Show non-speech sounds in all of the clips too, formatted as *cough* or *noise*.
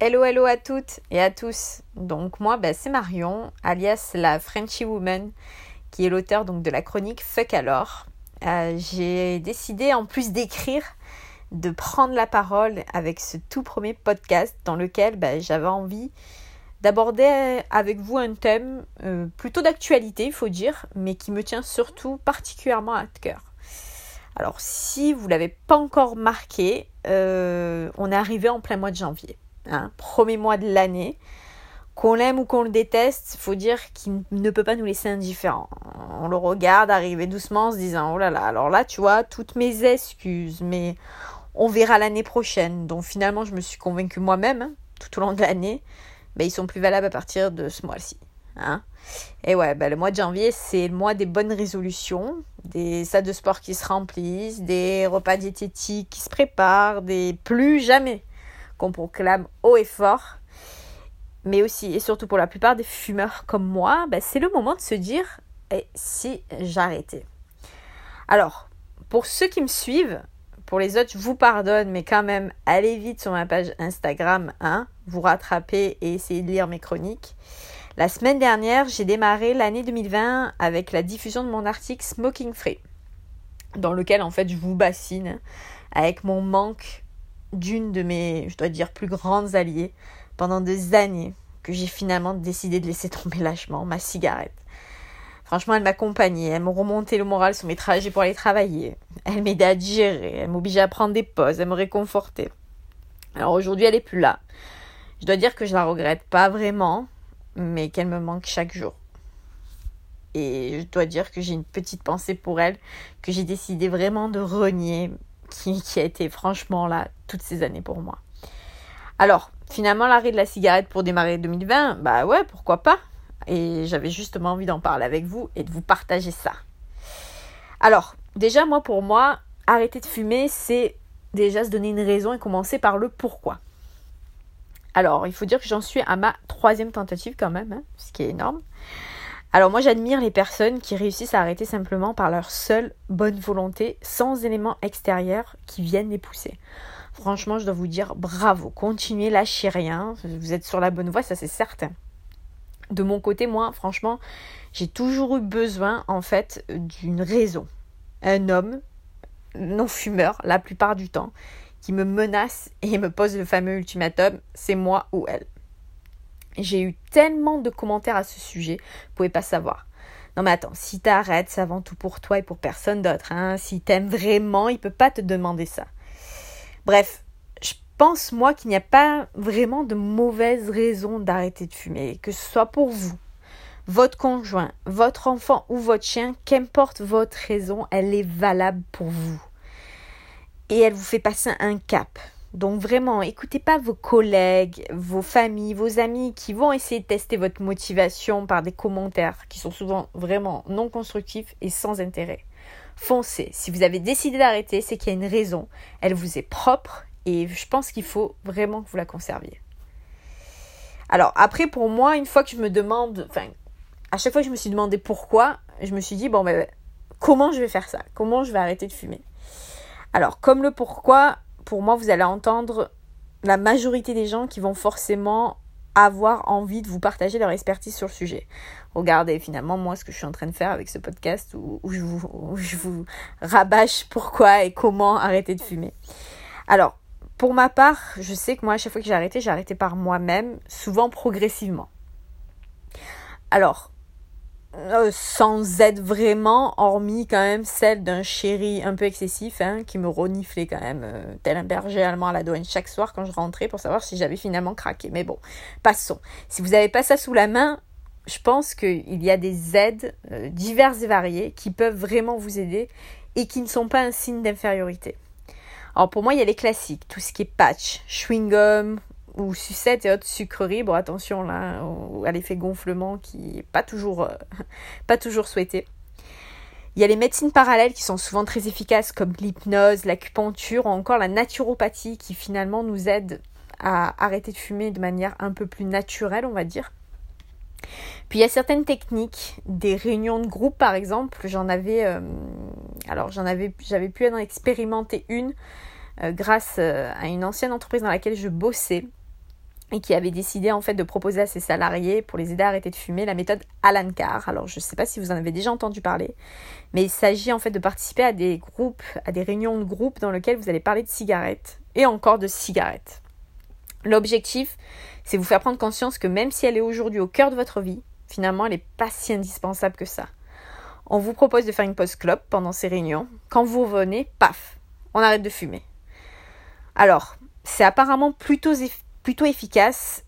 Hello, hello à toutes et à tous. Donc moi, bah, c'est Marion, alias la Frenchy Woman, qui est l'auteur donc de la chronique Fuck alors. Euh, j'ai décidé, en plus d'écrire, de prendre la parole avec ce tout premier podcast dans lequel bah, j'avais envie d'aborder avec vous un thème euh, plutôt d'actualité, il faut dire, mais qui me tient surtout particulièrement à cœur. Alors si vous ne l'avez pas encore marqué, euh, on est arrivé en plein mois de janvier. Hein, premier mois de l'année. Qu'on l'aime ou qu'on le déteste, faut dire qu'il ne peut pas nous laisser indifférents. On le regarde arriver doucement en se disant Oh là là, alors là, tu vois, toutes mes excuses, mais on verra l'année prochaine. Donc finalement, je me suis convaincue moi-même, hein, tout au long de l'année, ben, ils sont plus valables à partir de ce mois-ci. Hein. Et ouais, ben, le mois de janvier, c'est le mois des bonnes résolutions, des salles de sport qui se remplissent, des repas diététiques qui se préparent, des plus jamais qu'on proclame haut et fort. Mais aussi et surtout pour la plupart des fumeurs comme moi, ben, c'est le moment de se dire et si j'arrêtais Alors, pour ceux qui me suivent, pour les autres, je vous pardonne, mais quand même, allez vite sur ma page Instagram, hein, vous rattraper et essayer de lire mes chroniques. La semaine dernière, j'ai démarré l'année 2020 avec la diffusion de mon article Smoking Free, dans lequel en fait je vous bassine avec mon manque d'une de mes, je dois dire, plus grandes alliées pendant des années que j'ai finalement décidé de laisser tomber lâchement, ma cigarette. Franchement, elle m'accompagnait, elle me remontait le moral sur mes trajets pour aller travailler. Elle m'aidait à digérer, elle m'obligeait à prendre des pauses, elle me réconfortait. Alors aujourd'hui, elle est plus là. Je dois dire que je la regrette pas vraiment, mais qu'elle me manque chaque jour. Et je dois dire que j'ai une petite pensée pour elle, que j'ai décidé vraiment de renier, qui, a été franchement là toutes ces années pour moi. Alors, finalement, l'arrêt de la cigarette pour démarrer 2020, bah ouais, pourquoi pas Et j'avais justement envie d'en parler avec vous et de vous partager ça. Alors, déjà, moi, pour moi, arrêter de fumer, c'est déjà se donner une raison et commencer par le pourquoi. Alors, il faut dire que j'en suis à ma troisième tentative quand même, hein, ce qui est énorme. Alors moi j'admire les personnes qui réussissent à arrêter simplement par leur seule bonne volonté, sans éléments extérieurs qui viennent les pousser. Franchement, je dois vous dire bravo, continuez, lâchez rien, vous êtes sur la bonne voie, ça c'est certain. De mon côté, moi, franchement, j'ai toujours eu besoin en fait d'une raison. Un homme non fumeur la plupart du temps qui me menace et me pose le fameux ultimatum, c'est moi ou elle. J'ai eu tellement de commentaires à ce sujet, vous pouvez pas savoir. Non mais attends, si t'arrêtes, c'est avant tout pour toi et pour personne d'autre. Hein. Si t'aimes vraiment, il peut pas te demander ça. Bref, je pense moi qu'il n'y a pas vraiment de mauvaise raison d'arrêter de fumer, que ce soit pour vous, votre conjoint, votre enfant ou votre chien, qu'importe votre raison, elle est valable pour vous. Et elle vous fait passer un cap. Donc vraiment, écoutez pas vos collègues, vos familles, vos amis qui vont essayer de tester votre motivation par des commentaires qui sont souvent vraiment non constructifs et sans intérêt. Foncez. Si vous avez décidé d'arrêter, c'est qu'il y a une raison. Elle vous est propre et je pense qu'il faut vraiment que vous la conserviez. Alors après, pour moi, une fois que je me demande, enfin, à chaque fois que je me suis demandé pourquoi, je me suis dit, bon, ben, comment je vais faire ça? Comment je vais arrêter de fumer? Alors, comme le pourquoi, pour moi, vous allez entendre la majorité des gens qui vont forcément avoir envie de vous partager leur expertise sur le sujet. Regardez finalement moi ce que je suis en train de faire avec ce podcast où, je, vous, je vous rabâche pourquoi et comment arrêter de fumer. Alors, pour ma part, je sais que moi, à chaque fois que j'ai arrêté, j'ai arrêté par moi-même, souvent progressivement. Alors, euh, sans être vraiment, hormis quand même celle d'un chéri un peu excessif, hein, qui me reniflait quand même, euh, tel un berger allemand à la douane chaque soir quand je rentrais pour savoir si j'avais finalement craqué. Mais bon, passons. Si vous n'avez pas ça sous la main, je pense qu'il y a des aides euh, diverses et variées qui peuvent vraiment vous aider et qui ne sont pas un signe d'infériorité. Alors pour moi, il y a les classiques, tout ce qui est patch, chewing-gum, ou sucettes et autres sucreries. Bon, attention là à l'effet gonflement qui n'est pas toujours, euh, *laughs* pas toujours souhaité. Il y a les médecines parallèles qui sont souvent très efficaces comme l'hypnose, l'acupuncture ou encore la naturopathie qui finalement nous aident à arrêter de fumer de manière un peu plus naturelle, on va dire. Puis il y a certaines techniques, des réunions de groupe par exemple, j'en avais euh, alors j'avais pu en expérimenter une euh, grâce à une ancienne entreprise dans laquelle je bossais et qui avait décidé en fait de proposer à ses salariés pour les aider à arrêter de fumer la méthode Alan Carr. Alors je ne sais pas si vous en avez déjà entendu parler, mais il s'agit en fait de participer à des groupes, à des réunions de groupe dans lesquelles vous allez parler de cigarettes et encore de cigarettes. L'objectif, c'est vous faire prendre conscience que même si elle est aujourd'hui au cœur de votre vie, finalement elle n'est pas si indispensable que ça. On vous propose de faire une pause clope pendant ces réunions. Quand vous revenez, paf, on arrête de fumer. Alors, c'est apparemment plutôt plutôt efficace.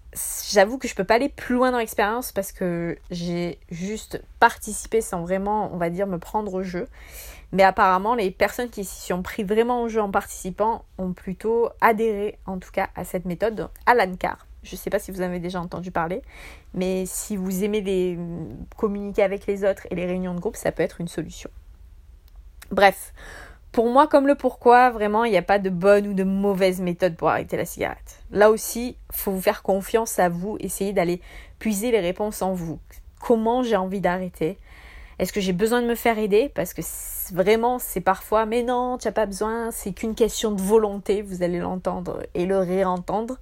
J'avoue que je peux pas aller plus loin dans l'expérience parce que j'ai juste participé sans vraiment, on va dire, me prendre au jeu. Mais apparemment, les personnes qui s'y sont pris vraiment au jeu en participant ont plutôt adhéré, en tout cas, à cette méthode, à l'ANCAR. Je ne sais pas si vous avez déjà entendu parler, mais si vous aimez les, communiquer avec les autres et les réunions de groupe, ça peut être une solution. Bref, pour moi, comme le pourquoi, vraiment, il n'y a pas de bonne ou de mauvaise méthode pour arrêter la cigarette. Là aussi, faut vous faire confiance à vous, essayer d'aller puiser les réponses en vous. Comment j'ai envie d'arrêter? Est-ce que j'ai besoin de me faire aider? Parce que vraiment, c'est parfois, mais non, tu n'as pas besoin, c'est qu'une question de volonté, vous allez l'entendre et le réentendre.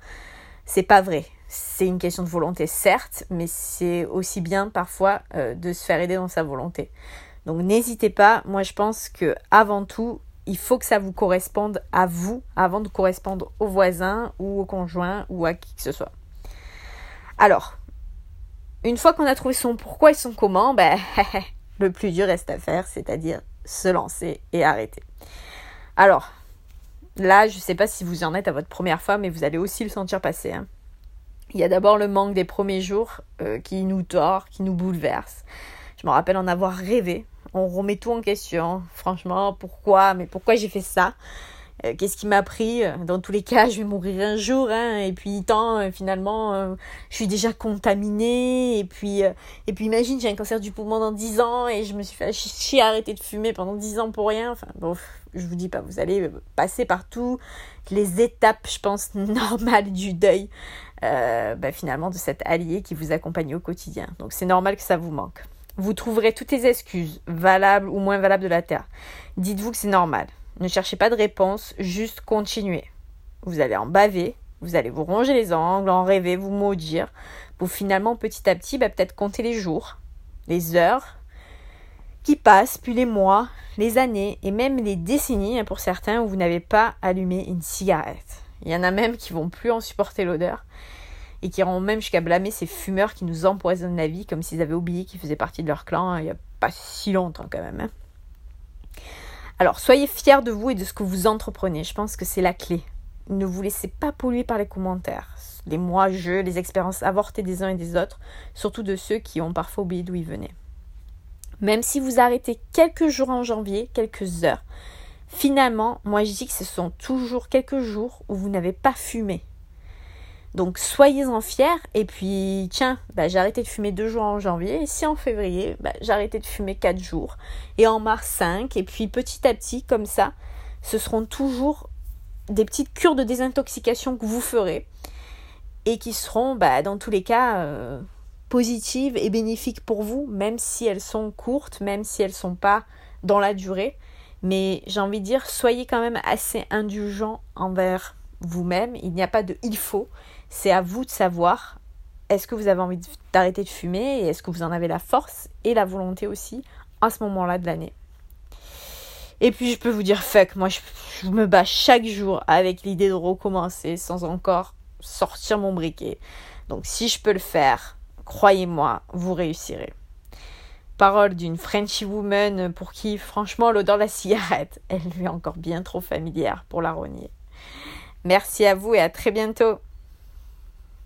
C'est pas vrai. C'est une question de volonté, certes, mais c'est aussi bien parfois euh, de se faire aider dans sa volonté. Donc n'hésitez pas, moi je pense que avant tout, il faut que ça vous corresponde à vous avant de correspondre aux voisins ou au conjoint ou à qui que ce soit. Alors, une fois qu'on a trouvé son pourquoi et son comment, ben, *laughs* le plus dur reste à faire, c'est-à-dire se lancer et arrêter. Alors, là, je ne sais pas si vous en êtes à votre première fois, mais vous allez aussi le sentir passer. Hein. Il y a d'abord le manque des premiers jours euh, qui nous tord, qui nous bouleverse. Je me rappelle en avoir rêvé on remet tout en question. Franchement, pourquoi? Mais pourquoi j'ai fait ça? Euh, Qu'est-ce qui m'a pris? Dans tous les cas, je vais mourir un jour, hein, et puis tant, euh, finalement, euh, je suis déjà contaminée, et puis, et puis imagine, j'ai un cancer du poumon dans 10 ans, et je me suis fait chier à arrêter de fumer pendant 10 ans pour rien. Enfin, bon, je vous dis pas, vous allez passer par toutes les étapes, je pense, *laughs* normales du deuil, bah, finalement, de cet allié qui vous accompagne au quotidien. Donc c'est normal que ça vous manque. Vous trouverez toutes les excuses, valables ou moins valables de la Terre. Dites-vous que c'est normal. Ne cherchez pas de réponse, juste continuez. Vous allez en baver, vous allez vous ronger les angles, en rêver, vous maudire, pour finalement petit à petit bah, peut-être compter les jours, les heures qui passent, puis les mois, les années et même les décennies hein, pour certains où vous n'avez pas allumé une cigarette. Il y en a même qui vont plus en supporter l'odeur et qui iront même jusqu'à blâmer ces fumeurs qui nous empoisonnent la vie comme s'ils avaient oublié qu'ils faisaient partie de leur clan hein, il n'y a pas si longtemps quand même. Hein. Alors soyez fiers de vous et de ce que vous entreprenez, je pense que c'est la clé. Ne vous laissez pas polluer par les commentaires, les moi-je, les expériences avortées des uns et des autres, surtout de ceux qui ont parfois oublié d'où ils venaient. Même si vous arrêtez quelques jours en janvier, quelques heures, finalement, moi je dis que ce sont toujours quelques jours où vous n'avez pas fumé, donc soyez-en fiers. Et puis, tiens, bah, j'ai arrêté de fumer deux jours en janvier. Et si en février, bah, j'ai arrêté de fumer quatre jours. Et en mars, cinq. Et puis petit à petit, comme ça, ce seront toujours des petites cures de désintoxication que vous ferez. Et qui seront, bah, dans tous les cas, euh, positives et bénéfiques pour vous, même si elles sont courtes, même si elles ne sont pas dans la durée. Mais j'ai envie de dire, soyez quand même assez indulgents envers vous-même. Il n'y a pas de il faut. C'est à vous de savoir est-ce que vous avez envie d'arrêter de fumer et est-ce que vous en avez la force et la volonté aussi à ce moment-là de l'année. Et puis je peux vous dire fuck, moi je, me bats chaque jour avec l'idée de recommencer sans encore sortir mon briquet. Donc si je peux le faire, croyez-moi, vous réussirez. Parole d'une Frenchy woman pour qui franchement l'odeur de la cigarette, *laughs* elle lui est encore bien trop familière pour la renier. Merci à vous et à très bientôt.